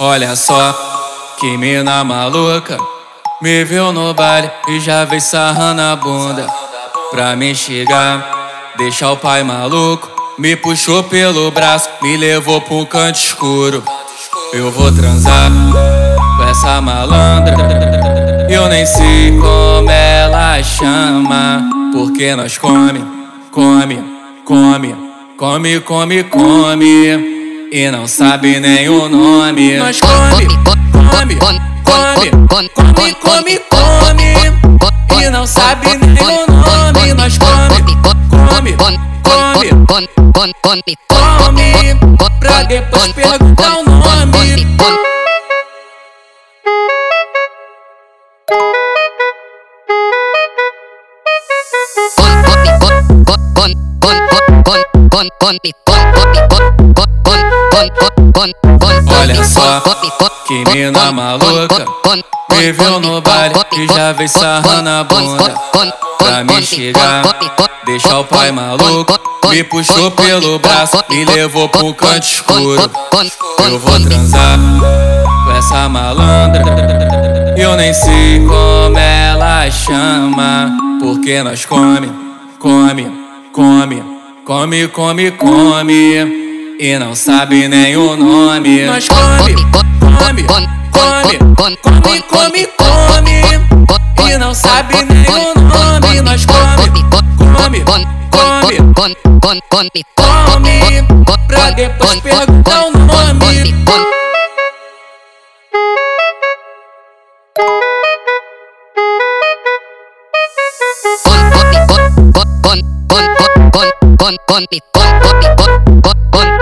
Olha só, que mina maluca. Me viu no baile e já veio sarrando a bunda. Pra me chegar, deixar o pai maluco. Me puxou pelo braço, me levou um canto escuro. Eu vou transar com essa malandra. Eu nem sei como ela chama. Porque nós come, come, come, come, come, come e não sabe nem o nome. Nós come, come, come, come, come, come, come e não sabe nem o nome. Nós come, come, come, come, come, come pra depois perguntar o nome. Olha só, que mina maluca. Viu no baile e já veio sarrando a bunda. Pra me chegar, deixar o pai maluco. Me puxou pelo braço e levou pro canto escuro. Eu vou transar com essa malandra. Eu nem sei como ela chama. Porque nós come, come, come, come, come, come e não sabe nem o nome. Nós come, come, come, come, come, come e não sabe nem o nome. Nós come, come, come, come, come pra depois perguntar o nome. Con, con, con, con, con, con, con, con, con, con,